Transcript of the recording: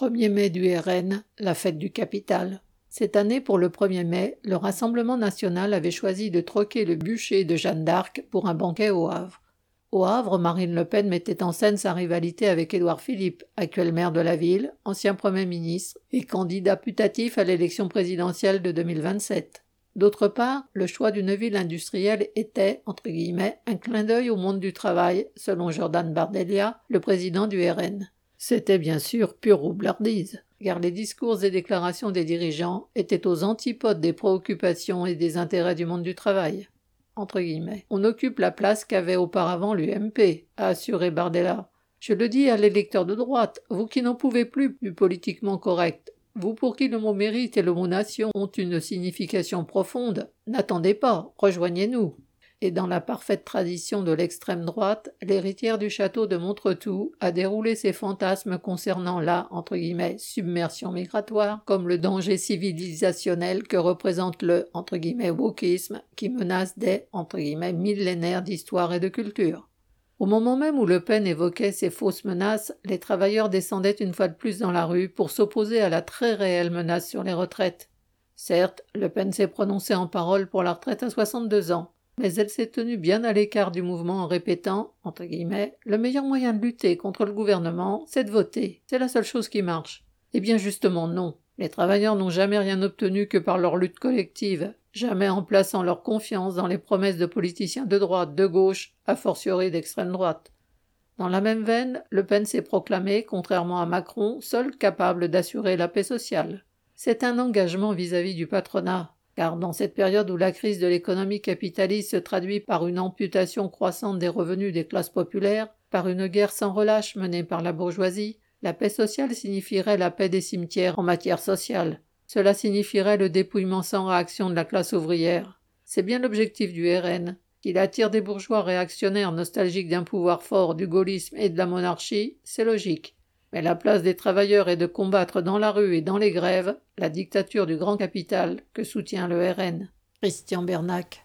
1er mai du RN, la fête du capital. Cette année, pour le 1er mai, le Rassemblement national avait choisi de troquer le bûcher de Jeanne d'Arc pour un banquet au Havre. Au Havre, Marine Le Pen mettait en scène sa rivalité avec Édouard Philippe, actuel maire de la ville, ancien Premier ministre et candidat putatif à l'élection présidentielle de 2027. D'autre part, le choix d'une ville industrielle était, entre guillemets, un clin d'œil au monde du travail, selon Jordan Bardella, le président du RN. C'était bien sûr pure roublardise, car les discours et déclarations des dirigeants étaient aux antipodes des préoccupations et des intérêts du monde du travail. On occupe la place qu'avait auparavant l'UMP, a assuré Bardella. Je le dis à l'électeur de droite, vous qui n'en pouvez plus du politiquement correct, vous pour qui le mot mérite et le mot nation ont une signification profonde, n'attendez pas, rejoignez-nous et dans la parfaite tradition de l'extrême droite, l'héritière du château de Montretout a déroulé ses fantasmes concernant la submersion migratoire comme le danger civilisationnel que représente le wokisme qui menace des millénaires d'histoire et de culture. Au moment même où Le Pen évoquait ces fausses menaces, les travailleurs descendaient une fois de plus dans la rue pour s'opposer à la très réelle menace sur les retraites. Certes, Le Pen s'est prononcé en parole pour la retraite à 62 ans, mais elle s'est tenue bien à l'écart du mouvement en répétant, entre guillemets, le meilleur moyen de lutter contre le gouvernement, c'est de voter. C'est la seule chose qui marche. Eh bien justement non. Les travailleurs n'ont jamais rien obtenu que par leur lutte collective, jamais en plaçant leur confiance dans les promesses de politiciens de droite, de gauche, a fortiori d'extrême droite. Dans la même veine, Le Pen s'est proclamé, contrairement à Macron, seul capable d'assurer la paix sociale. C'est un engagement vis-à-vis -vis du patronat, car dans cette période où la crise de l'économie capitaliste se traduit par une amputation croissante des revenus des classes populaires, par une guerre sans relâche menée par la bourgeoisie, la paix sociale signifierait la paix des cimetières en matière sociale. Cela signifierait le dépouillement sans réaction de la classe ouvrière. C'est bien l'objectif du RN, qu'il attire des bourgeois réactionnaires nostalgiques d'un pouvoir fort, du gaullisme et de la monarchie, c'est logique. Mais la place des travailleurs est de combattre dans la rue et dans les grèves la dictature du grand capital que soutient le RN. Christian Bernac.